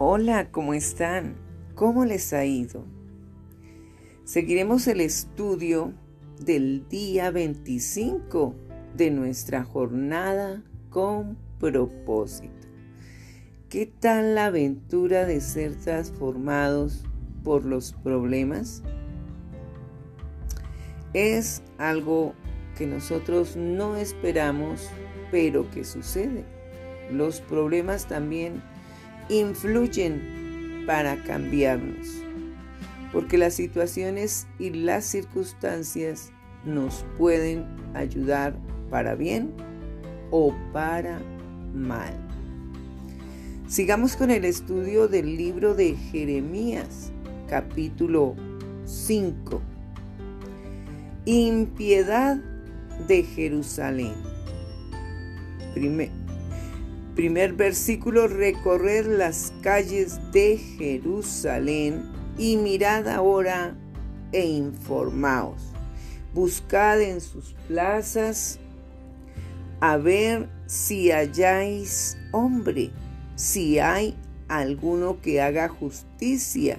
Hola, ¿cómo están? ¿Cómo les ha ido? Seguiremos el estudio del día 25 de nuestra jornada con propósito. ¿Qué tal la aventura de ser transformados por los problemas? Es algo que nosotros no esperamos, pero que sucede. Los problemas también influyen para cambiarnos, porque las situaciones y las circunstancias nos pueden ayudar para bien o para mal. Sigamos con el estudio del libro de Jeremías, capítulo 5. Impiedad de Jerusalén. Primer, primer versículo, recorrer las calles de Jerusalén y mirad ahora e informaos. Buscad en sus plazas a ver si halláis hombre, si hay alguno que haga justicia,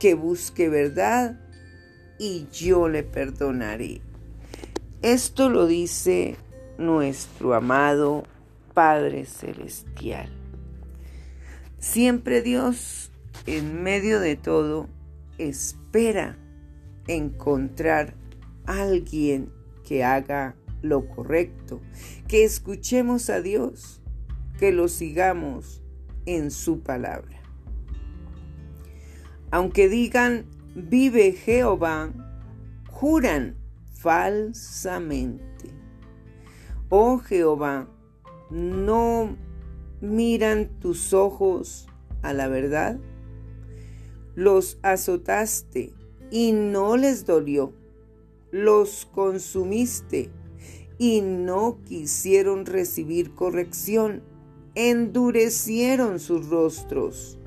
que busque verdad, y yo le perdonaré. Esto lo dice nuestro amado Padre Celestial. Siempre Dios, en medio de todo, espera encontrar alguien que haga lo correcto, que escuchemos a Dios, que lo sigamos en su palabra. Aunque digan, vive Jehová, juran falsamente. Oh Jehová, ¿no miran tus ojos a la verdad? Los azotaste y no les dolió. Los consumiste y no quisieron recibir corrección. Endurecieron sus rostros.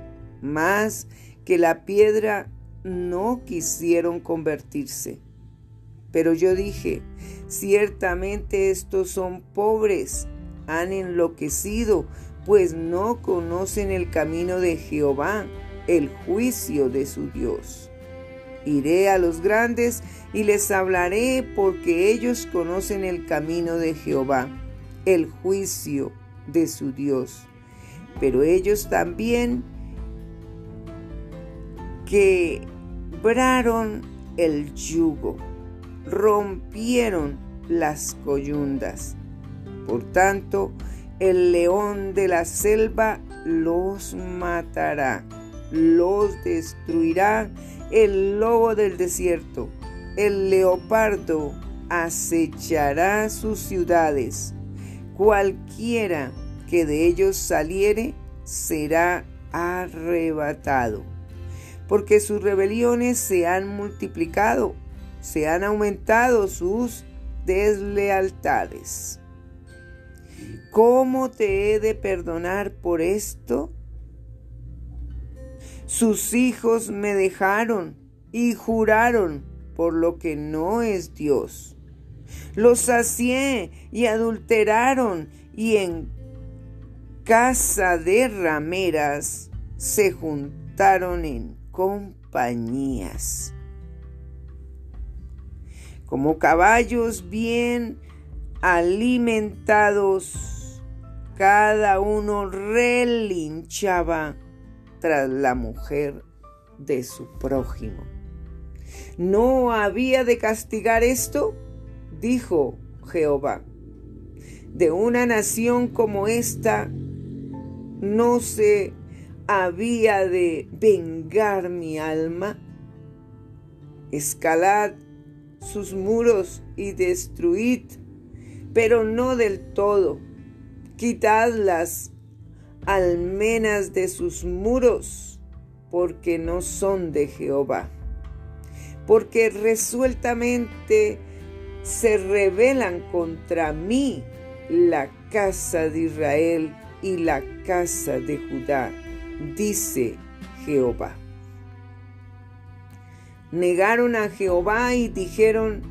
Más que la piedra no quisieron convertirse. Pero yo dije, ciertamente estos son pobres, han enloquecido, pues no conocen el camino de Jehová, el juicio de su Dios. Iré a los grandes y les hablaré porque ellos conocen el camino de Jehová, el juicio de su Dios. Pero ellos también quebraron el yugo rompieron las coyundas. Por tanto, el león de la selva los matará, los destruirá el lobo del desierto, el leopardo acechará sus ciudades. Cualquiera que de ellos saliere será arrebatado, porque sus rebeliones se han multiplicado se han aumentado sus deslealtades. ¿Cómo te he de perdonar por esto? Sus hijos me dejaron y juraron por lo que no es Dios. Los sacié y adulteraron y en casa de rameras se juntaron en compañías como caballos bien alimentados, cada uno relinchaba tras la mujer de su prójimo. ¿No había de castigar esto? dijo Jehová. De una nación como esta no se había de vengar mi alma. Escalad sus muros y destruid, pero no del todo. Quitad las almenas de sus muros, porque no son de Jehová. Porque resueltamente se rebelan contra mí la casa de Israel y la casa de Judá, dice Jehová negaron a Jehová y dijeron,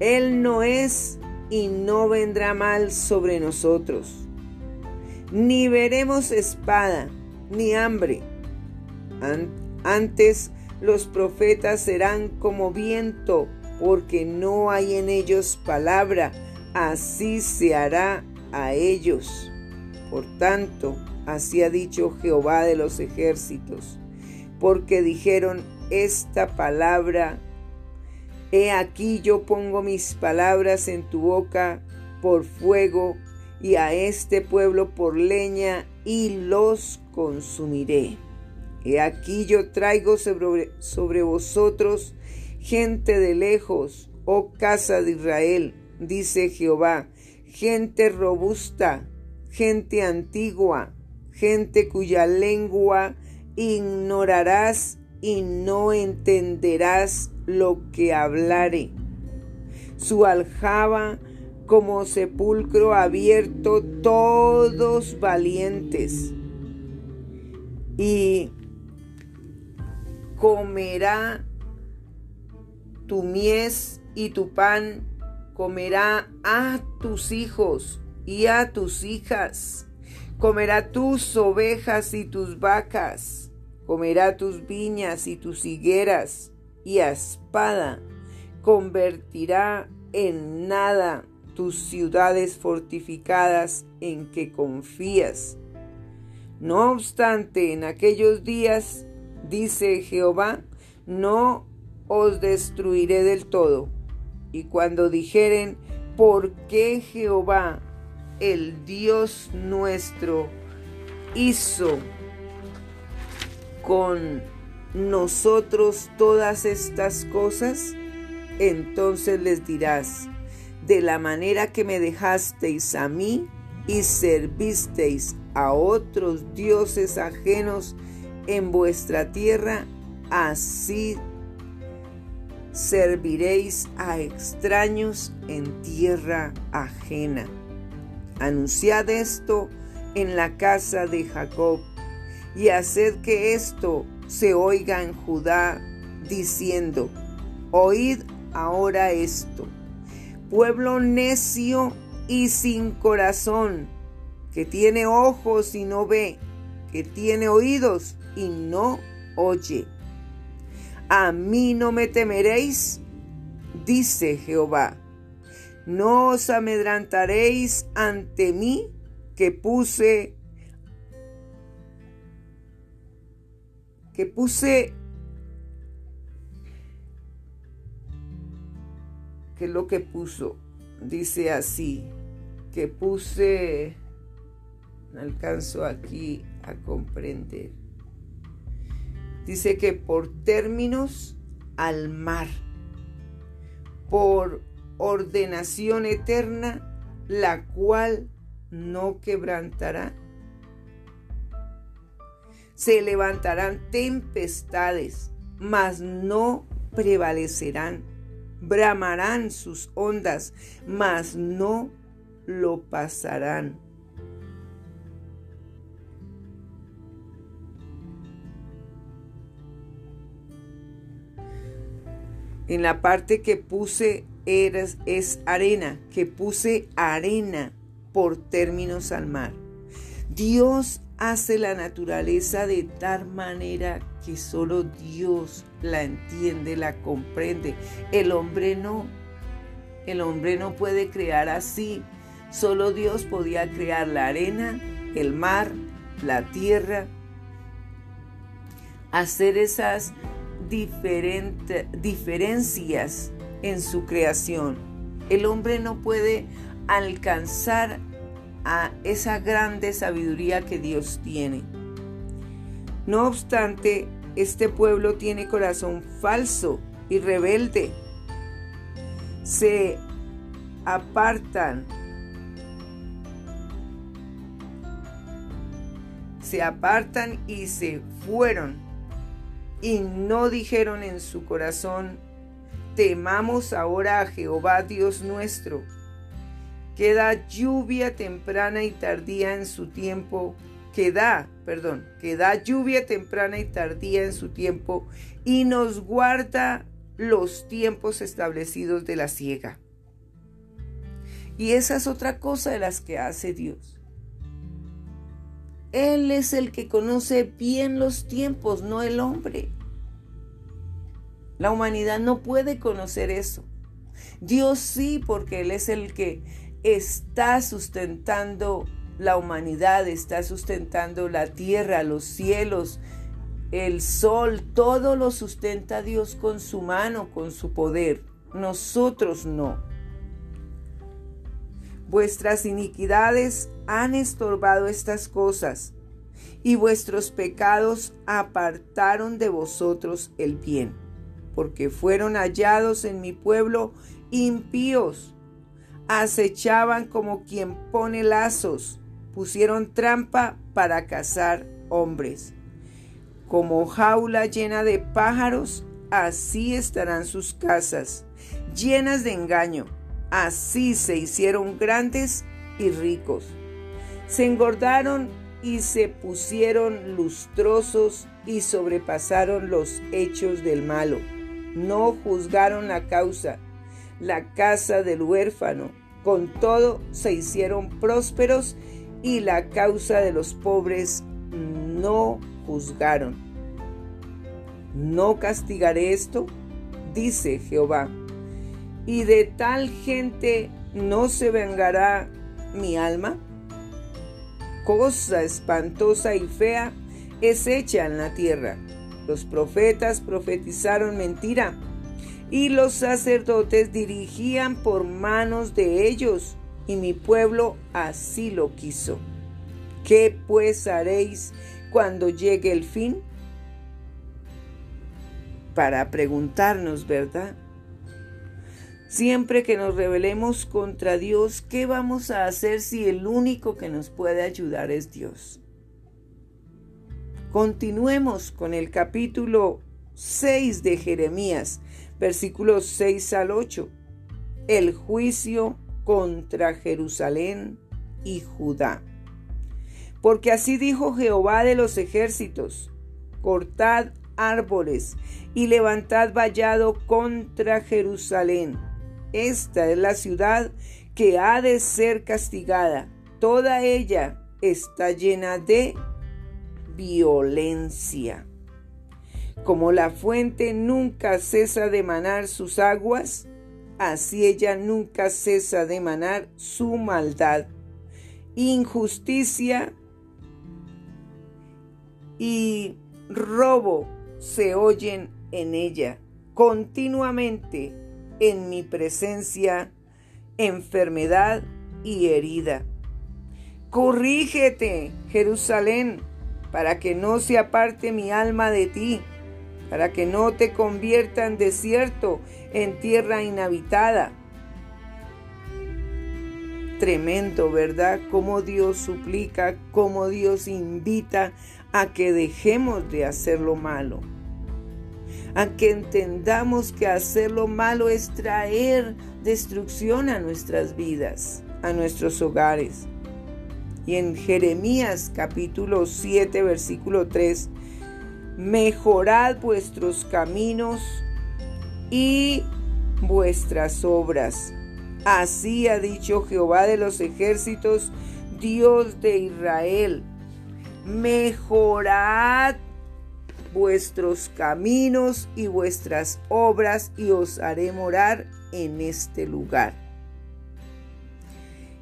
Él no es y no vendrá mal sobre nosotros, ni veremos espada, ni hambre. Antes los profetas serán como viento, porque no hay en ellos palabra, así se hará a ellos. Por tanto, así ha dicho Jehová de los ejércitos, porque dijeron esta palabra, he aquí yo pongo mis palabras en tu boca por fuego y a este pueblo por leña y los consumiré. He aquí yo traigo sobre, sobre vosotros gente de lejos, oh casa de Israel, dice Jehová, gente robusta, gente antigua, gente cuya lengua ignorarás y no entenderás lo que hablare. Su aljaba como sepulcro abierto, todos valientes. Y comerá tu mies y tu pan, comerá a tus hijos y a tus hijas, comerá tus ovejas y tus vacas, comerá tus viñas y tus higueras, y a espada convertirá en nada tus ciudades fortificadas en que confías. No obstante, en aquellos días, dice Jehová, no os destruiré del todo. Y cuando dijeren, ¿por qué Jehová, el Dios nuestro, hizo con nosotros todas estas cosas? Entonces les dirás, de la manera que me dejasteis a mí y servisteis a otros dioses ajenos en vuestra tierra, así serviréis a extraños en tierra ajena. Anunciad esto en la casa de Jacob y haced que esto se oiga en Judá, diciendo, oíd ahora esto pueblo necio y sin corazón, que tiene ojos y no ve, que tiene oídos y no oye. A mí no me temeréis, dice Jehová. No os amedrantaréis ante mí que puse que puse que lo que puso. Dice así, que puse, alcanzo aquí a comprender. Dice que por términos al mar, por ordenación eterna, la cual no quebrantará. Se levantarán tempestades, mas no prevalecerán bramarán sus ondas, mas no lo pasarán. En la parte que puse eres, es arena, que puse arena por términos al mar. Dios hace la naturaleza de tal manera que solo Dios la entiende, la comprende. El hombre no. El hombre no puede crear así. Solo Dios podía crear la arena, el mar, la tierra, hacer esas diferencias en su creación. El hombre no puede alcanzar a esa grande sabiduría que Dios tiene. No obstante, este pueblo tiene corazón falso y rebelde. Se apartan. Se apartan y se fueron. Y no dijeron en su corazón, temamos ahora a Jehová Dios nuestro que da lluvia temprana y tardía en su tiempo, que da, perdón, que da lluvia temprana y tardía en su tiempo y nos guarda los tiempos establecidos de la siega. Y esa es otra cosa de las que hace Dios. Él es el que conoce bien los tiempos, no el hombre. La humanidad no puede conocer eso. Dios sí, porque Él es el que está sustentando la humanidad, está sustentando la tierra, los cielos, el sol, todo lo sustenta Dios con su mano, con su poder. Nosotros no. Vuestras iniquidades han estorbado estas cosas, y vuestros pecados apartaron de vosotros el bien, porque fueron hallados en mi pueblo impíos. Acechaban como quien pone lazos, pusieron trampa para cazar hombres. Como jaula llena de pájaros, así estarán sus casas, llenas de engaño. Así se hicieron grandes y ricos. Se engordaron y se pusieron lustrosos y sobrepasaron los hechos del malo. No juzgaron la causa, la casa del huérfano. Con todo se hicieron prósperos y la causa de los pobres no juzgaron. ¿No castigaré esto? dice Jehová. ¿Y de tal gente no se vengará mi alma? Cosa espantosa y fea es hecha en la tierra. Los profetas profetizaron mentira y los sacerdotes dirigían por manos de ellos y mi pueblo así lo quiso. ¿Qué pues haréis cuando llegue el fin? Para preguntarnos, ¿verdad? Siempre que nos rebelemos contra Dios, ¿qué vamos a hacer si el único que nos puede ayudar es Dios? Continuemos con el capítulo 6 de Jeremías, versículos 6 al 8. El juicio contra Jerusalén y Judá. Porque así dijo Jehová de los ejércitos, cortad árboles y levantad vallado contra Jerusalén. Esta es la ciudad que ha de ser castigada. Toda ella está llena de violencia. Como la fuente nunca cesa de manar sus aguas, así ella nunca cesa de emanar su maldad. Injusticia y robo se oyen en ella continuamente en mi presencia, enfermedad y herida. Corrígete, Jerusalén, para que no se aparte mi alma de ti para que no te convierta en desierto, en tierra inhabitada. Tremendo, ¿verdad? Cómo Dios suplica, cómo Dios invita a que dejemos de hacer lo malo. A que entendamos que hacer lo malo es traer destrucción a nuestras vidas, a nuestros hogares. Y en Jeremías capítulo 7, versículo 3, mejorad vuestros caminos y vuestras obras. Así ha dicho Jehová de los ejércitos, Dios de Israel. Mejorad vuestros caminos y vuestras obras y os haré morar en este lugar.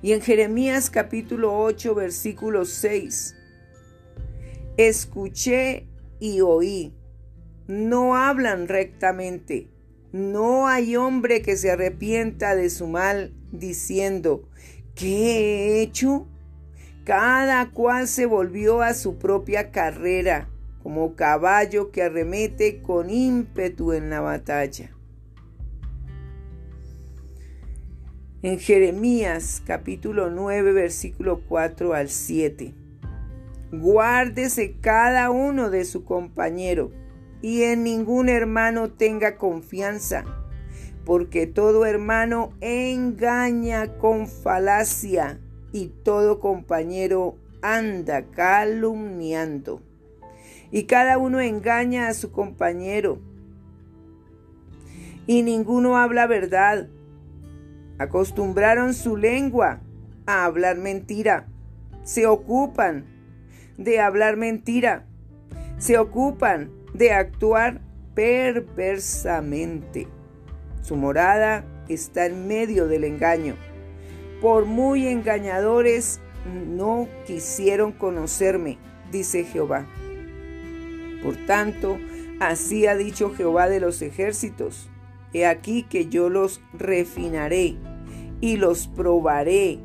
Y en Jeremías capítulo 8 versículo 6, escuché y oí. No hablan rectamente. No hay hombre que se arrepienta de su mal diciendo, ¿qué he hecho? Cada cual se volvió a su propia carrera, como caballo que arremete con ímpetu en la batalla. En Jeremías capítulo 9 versículo 4 al 7. Guárdese cada uno de su compañero y en ningún hermano tenga confianza, porque todo hermano engaña con falacia y todo compañero anda calumniando. Y cada uno engaña a su compañero y ninguno habla verdad. Acostumbraron su lengua a hablar mentira. Se ocupan de hablar mentira. Se ocupan de actuar perversamente. Su morada está en medio del engaño. Por muy engañadores no quisieron conocerme, dice Jehová. Por tanto, así ha dicho Jehová de los ejércitos. He aquí que yo los refinaré y los probaré,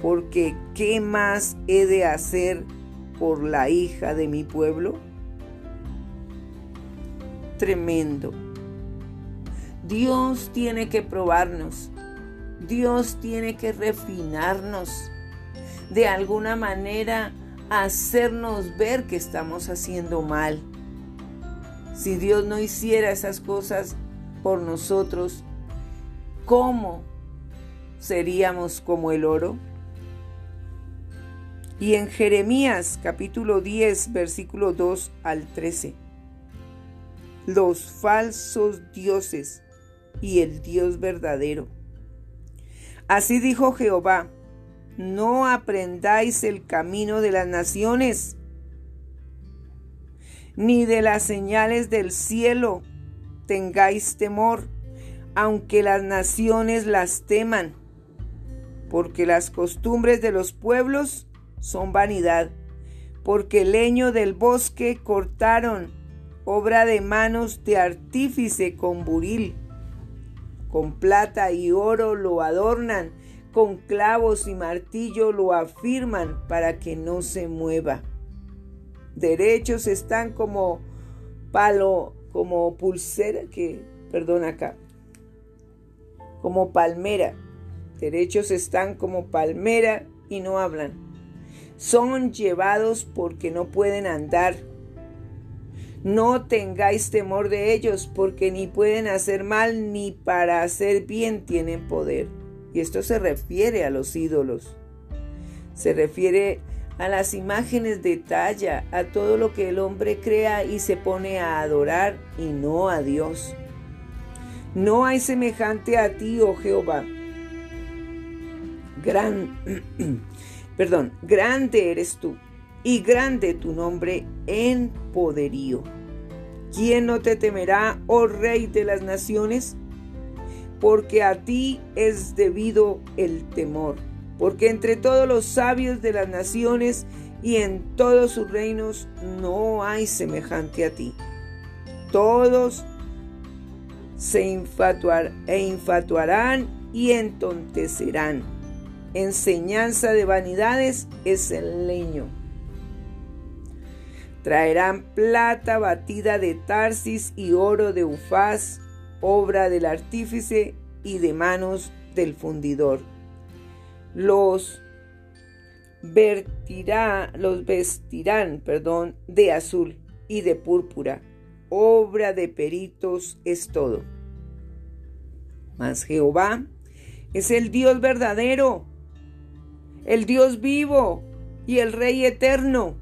porque ¿qué más he de hacer por la hija de mi pueblo? Tremendo. Dios tiene que probarnos. Dios tiene que refinarnos. De alguna manera hacernos ver que estamos haciendo mal. Si Dios no hiciera esas cosas por nosotros, ¿cómo seríamos como el oro? Y en Jeremías capítulo 10, versículo 2 al 13, los falsos dioses y el Dios verdadero. Así dijo Jehová, no aprendáis el camino de las naciones, ni de las señales del cielo tengáis temor, aunque las naciones las teman porque las costumbres de los pueblos son vanidad, porque leño del bosque cortaron, obra de manos de artífice con buril, con plata y oro lo adornan, con clavos y martillo lo afirman para que no se mueva. Derechos están como palo, como pulsera, que, perdón acá, como palmera derechos están como palmera y no hablan. Son llevados porque no pueden andar. No tengáis temor de ellos, porque ni pueden hacer mal ni para hacer bien tienen poder. Y esto se refiere a los ídolos. Se refiere a las imágenes de talla, a todo lo que el hombre crea y se pone a adorar y no a Dios. No hay semejante a ti, oh Jehová gran, perdón, grande eres tú y grande tu nombre en poderío. ¿Quién no te temerá, oh Rey de las naciones? Porque a ti es debido el temor, porque entre todos los sabios de las naciones y en todos sus reinos no hay semejante a ti. Todos se infatuar, e infatuarán y entontecerán enseñanza de vanidades es el leño. Traerán plata batida de Tarsis y oro de Ufaz, obra del artífice y de manos del fundidor. Los vertirá, los vestirán, perdón, de azul y de púrpura. Obra de peritos es todo. Mas Jehová es el Dios verdadero el Dios vivo y el Rey eterno.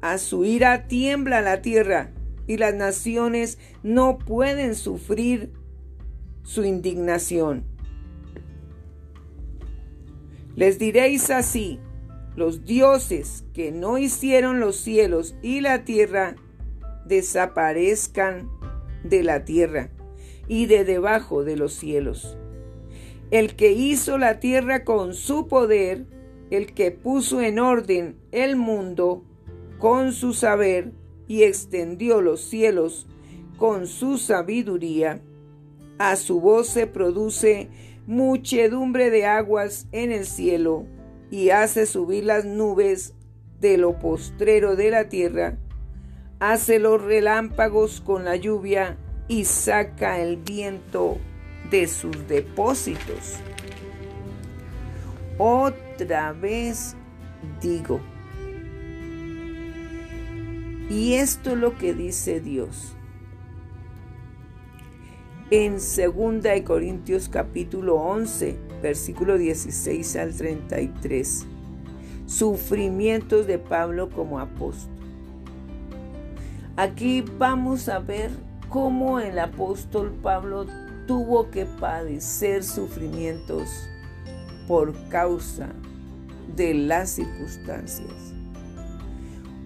A su ira tiembla la tierra y las naciones no pueden sufrir su indignación. Les diréis así, los dioses que no hicieron los cielos y la tierra desaparezcan de la tierra y de debajo de los cielos el que hizo la tierra con su poder, el que puso en orden el mundo con su saber y extendió los cielos con su sabiduría, a su voz se produce muchedumbre de aguas en el cielo y hace subir las nubes de lo postrero de la tierra, hace los relámpagos con la lluvia y saca el viento de sus depósitos. Otra vez digo, y esto es lo que dice Dios. En 2 Corintios capítulo 11, versículo 16 al 33. Sufrimientos de Pablo como apóstol. Aquí vamos a ver cómo el apóstol Pablo tuvo que padecer sufrimientos por causa de las circunstancias.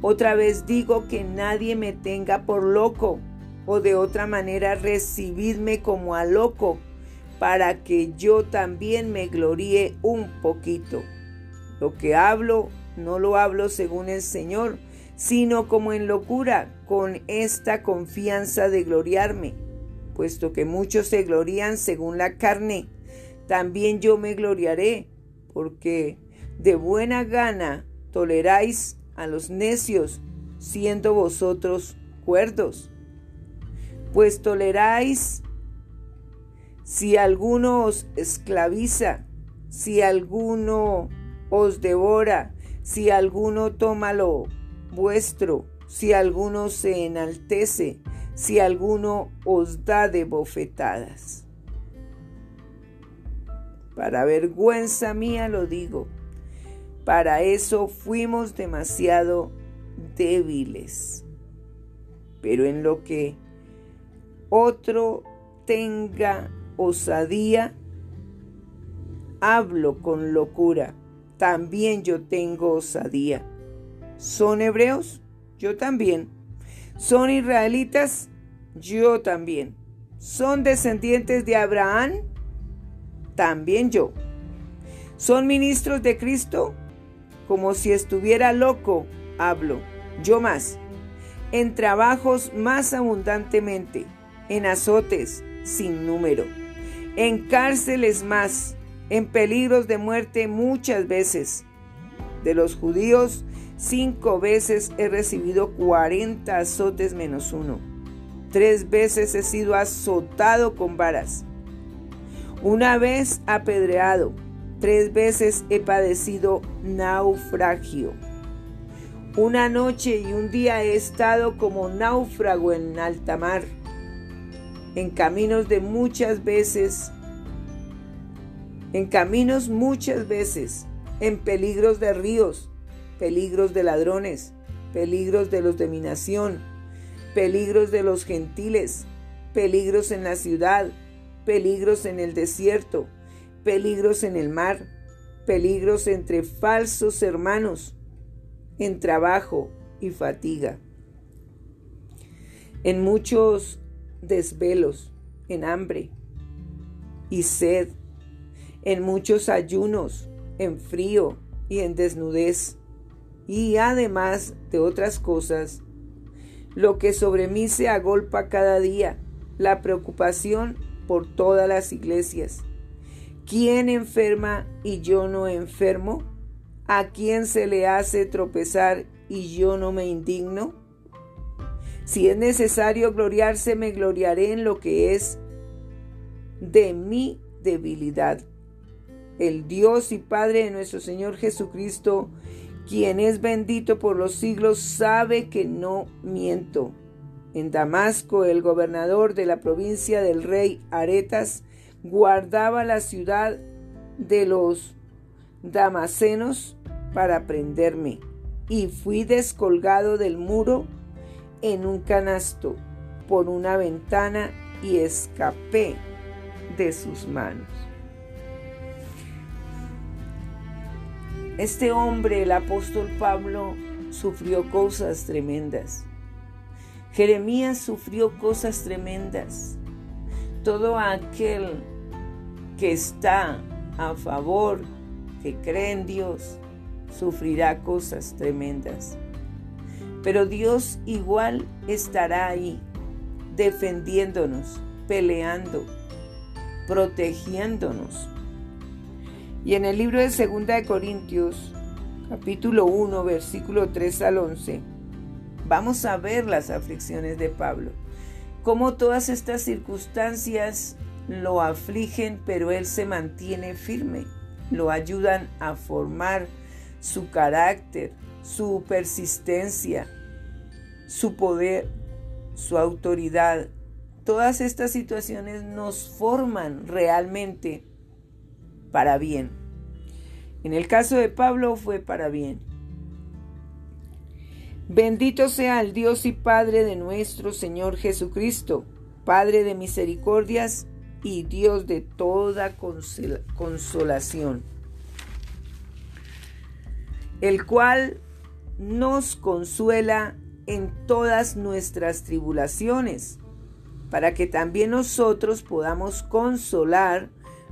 Otra vez digo que nadie me tenga por loco, o de otra manera recibidme como a loco, para que yo también me gloríe un poquito. Lo que hablo, no lo hablo según el Señor, sino como en locura, con esta confianza de gloriarme, puesto que muchos se glorían según la carne, también yo me gloriaré, porque de buena gana toleráis a los necios, siendo vosotros cuerdos. Pues toleráis si alguno os esclaviza, si alguno os devora, si alguno toma lo vuestro, si alguno se enaltece, si alguno os da de bofetadas. Para vergüenza mía lo digo, para eso fuimos demasiado débiles. Pero en lo que otro tenga osadía, hablo con locura, también yo tengo osadía. ¿Son hebreos? Yo también. ¿Son israelitas? Yo también. ¿Son descendientes de Abraham? También yo. ¿Son ministros de Cristo? Como si estuviera loco, hablo. Yo más. En trabajos más abundantemente. En azotes sin número en cárceles más, en peligros de muerte muchas veces. De los judíos, cinco veces he recibido cuarenta azotes menos uno. Tres veces he sido azotado con varas. Una vez apedreado. Tres veces he padecido naufragio. Una noche y un día he estado como náufrago en alta mar en caminos de muchas veces, en caminos muchas veces, en peligros de ríos, peligros de ladrones, peligros de los de mi nación, peligros de los gentiles, peligros en la ciudad, peligros en el desierto, peligros en el mar, peligros entre falsos hermanos, en trabajo y fatiga. En muchos desvelos, en hambre y sed, en muchos ayunos, en frío y en desnudez, y además de otras cosas, lo que sobre mí se agolpa cada día, la preocupación por todas las iglesias. ¿Quién enferma y yo no enfermo? ¿A quién se le hace tropezar y yo no me indigno? Si es necesario gloriarse, me gloriaré en lo que es de mi debilidad. El Dios y Padre de nuestro Señor Jesucristo, quien es bendito por los siglos, sabe que no miento. En Damasco, el gobernador de la provincia del rey Aretas guardaba la ciudad de los damasenos para prenderme, y fui descolgado del muro en un canasto por una ventana y escapé de sus manos. Este hombre, el apóstol Pablo, sufrió cosas tremendas. Jeremías sufrió cosas tremendas. Todo aquel que está a favor, que cree en Dios, sufrirá cosas tremendas. Pero Dios igual estará ahí, defendiéndonos, peleando, protegiéndonos. Y en el libro de Segunda de Corintios, capítulo 1, versículo 3 al 11, vamos a ver las aflicciones de Pablo. Cómo todas estas circunstancias lo afligen, pero él se mantiene firme. Lo ayudan a formar su carácter, su persistencia, su poder, su autoridad. Todas estas situaciones nos forman realmente para bien. En el caso de Pablo fue para bien. Bendito sea el Dios y Padre de nuestro Señor Jesucristo, Padre de misericordias y Dios de toda consolación, el cual nos consuela en todas nuestras tribulaciones, para que también nosotros podamos consolar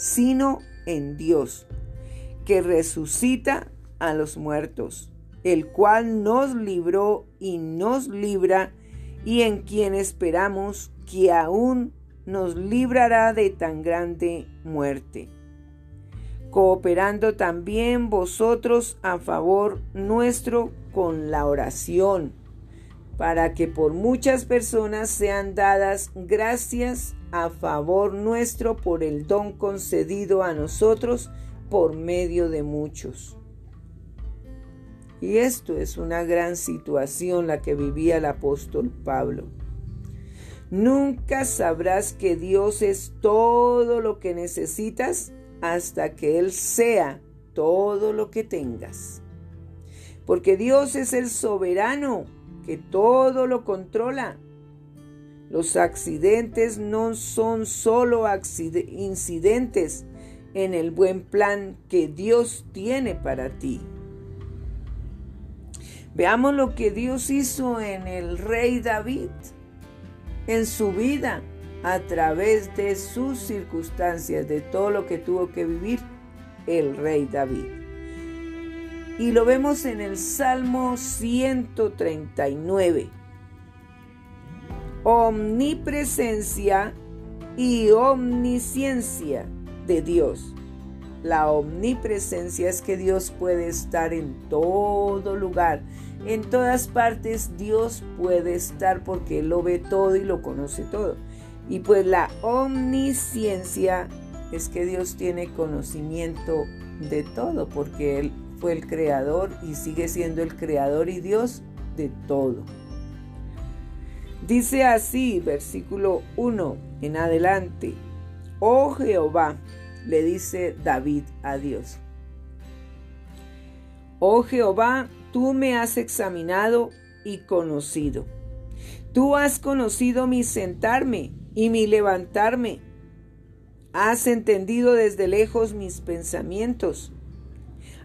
sino en Dios, que resucita a los muertos, el cual nos libró y nos libra, y en quien esperamos que aún nos librará de tan grande muerte, cooperando también vosotros a favor nuestro con la oración, para que por muchas personas sean dadas gracias a favor nuestro por el don concedido a nosotros por medio de muchos. Y esto es una gran situación la que vivía el apóstol Pablo. Nunca sabrás que Dios es todo lo que necesitas hasta que Él sea todo lo que tengas. Porque Dios es el soberano que todo lo controla los accidentes no son solo incidentes en el buen plan que Dios tiene para ti. Veamos lo que Dios hizo en el rey David, en su vida, a través de sus circunstancias, de todo lo que tuvo que vivir el rey David. Y lo vemos en el Salmo 139 omnipresencia y omnisciencia de Dios. La omnipresencia es que Dios puede estar en todo lugar. En todas partes Dios puede estar porque Él lo ve todo y lo conoce todo. Y pues la omnisciencia es que Dios tiene conocimiento de todo porque Él fue el creador y sigue siendo el creador y Dios de todo. Dice así, versículo 1 en adelante, oh Jehová, le dice David a Dios, oh Jehová, tú me has examinado y conocido. Tú has conocido mi sentarme y mi levantarme. Has entendido desde lejos mis pensamientos.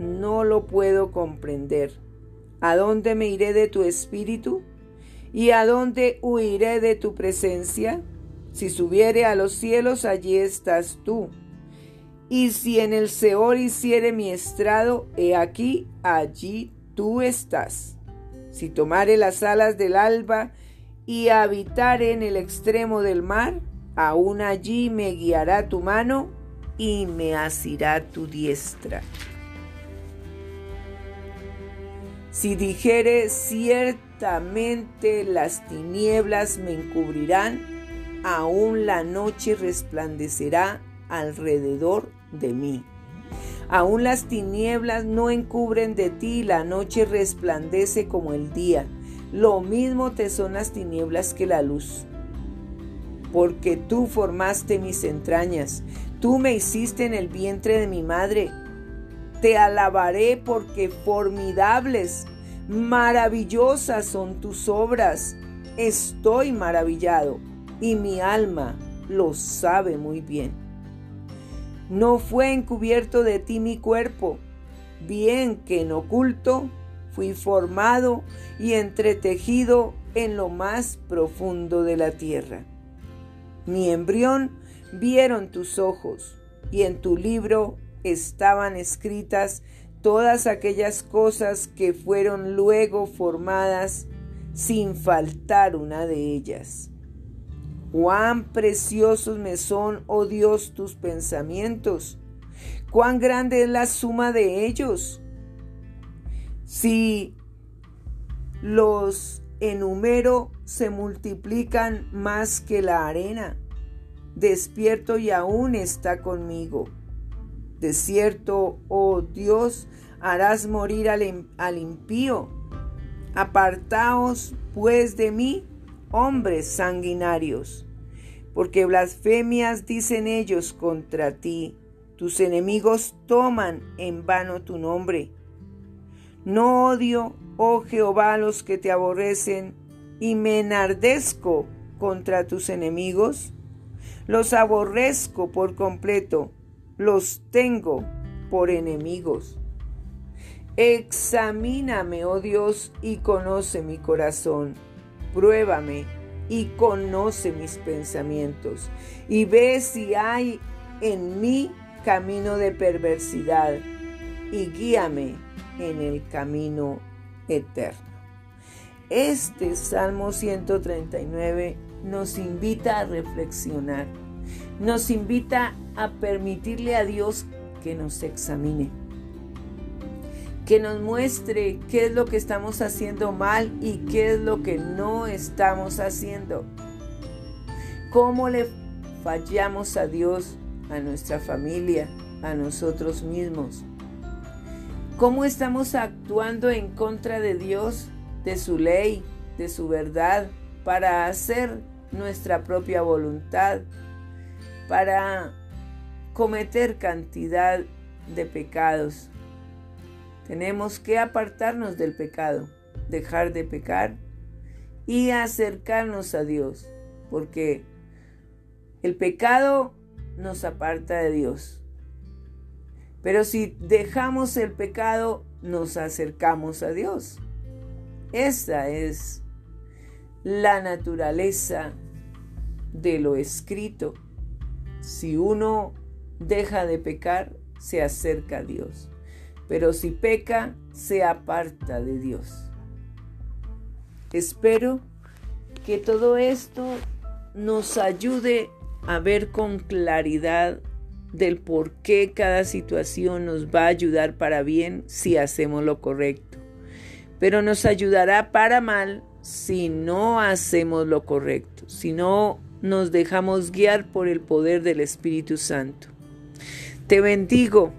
no lo puedo comprender. ¿A dónde me iré de tu espíritu? ¿Y a dónde huiré de tu presencia? Si subiere a los cielos, allí estás tú. Y si en el Seor hiciere mi estrado, he aquí, allí tú estás. Si tomare las alas del alba y habitare en el extremo del mar, aún allí me guiará tu mano y me asirá tu diestra. Si dijere ciertamente las tinieblas me encubrirán, aún la noche resplandecerá alrededor de mí. Aún las tinieblas no encubren de ti, la noche resplandece como el día. Lo mismo te son las tinieblas que la luz. Porque tú formaste mis entrañas, tú me hiciste en el vientre de mi madre. Te alabaré porque formidables, maravillosas son tus obras. Estoy maravillado y mi alma lo sabe muy bien. No fue encubierto de ti mi cuerpo, bien que en oculto fui formado y entretejido en lo más profundo de la tierra. Mi embrión vieron tus ojos, y en tu libro estaban escritas todas aquellas cosas que fueron luego formadas sin faltar una de ellas. Cuán preciosos me son, oh Dios, tus pensamientos. Cuán grande es la suma de ellos. Si los enumero se multiplican más que la arena. Despierto y aún está conmigo. De cierto, oh Dios, harás morir al, al impío. Apartaos pues de mí hombres sanguinarios, porque blasfemias dicen ellos contra ti, tus enemigos toman en vano tu nombre. No odio, oh Jehová, los que te aborrecen, y me enardezco contra tus enemigos. Los aborrezco por completo, los tengo por enemigos. Examíname, oh Dios, y conoce mi corazón pruébame y conoce mis pensamientos y ve si hay en mí camino de perversidad y guíame en el camino eterno. Este Salmo 139 nos invita a reflexionar, nos invita a permitirle a Dios que nos examine que nos muestre qué es lo que estamos haciendo mal y qué es lo que no estamos haciendo. ¿Cómo le fallamos a Dios, a nuestra familia, a nosotros mismos? ¿Cómo estamos actuando en contra de Dios, de su ley, de su verdad, para hacer nuestra propia voluntad, para cometer cantidad de pecados? Tenemos que apartarnos del pecado, dejar de pecar y acercarnos a Dios, porque el pecado nos aparta de Dios. Pero si dejamos el pecado, nos acercamos a Dios. Esa es la naturaleza de lo escrito. Si uno deja de pecar, se acerca a Dios pero si peca, se aparta de Dios. Espero que todo esto nos ayude a ver con claridad del por qué cada situación nos va a ayudar para bien si hacemos lo correcto, pero nos ayudará para mal si no hacemos lo correcto, si no nos dejamos guiar por el poder del Espíritu Santo. Te bendigo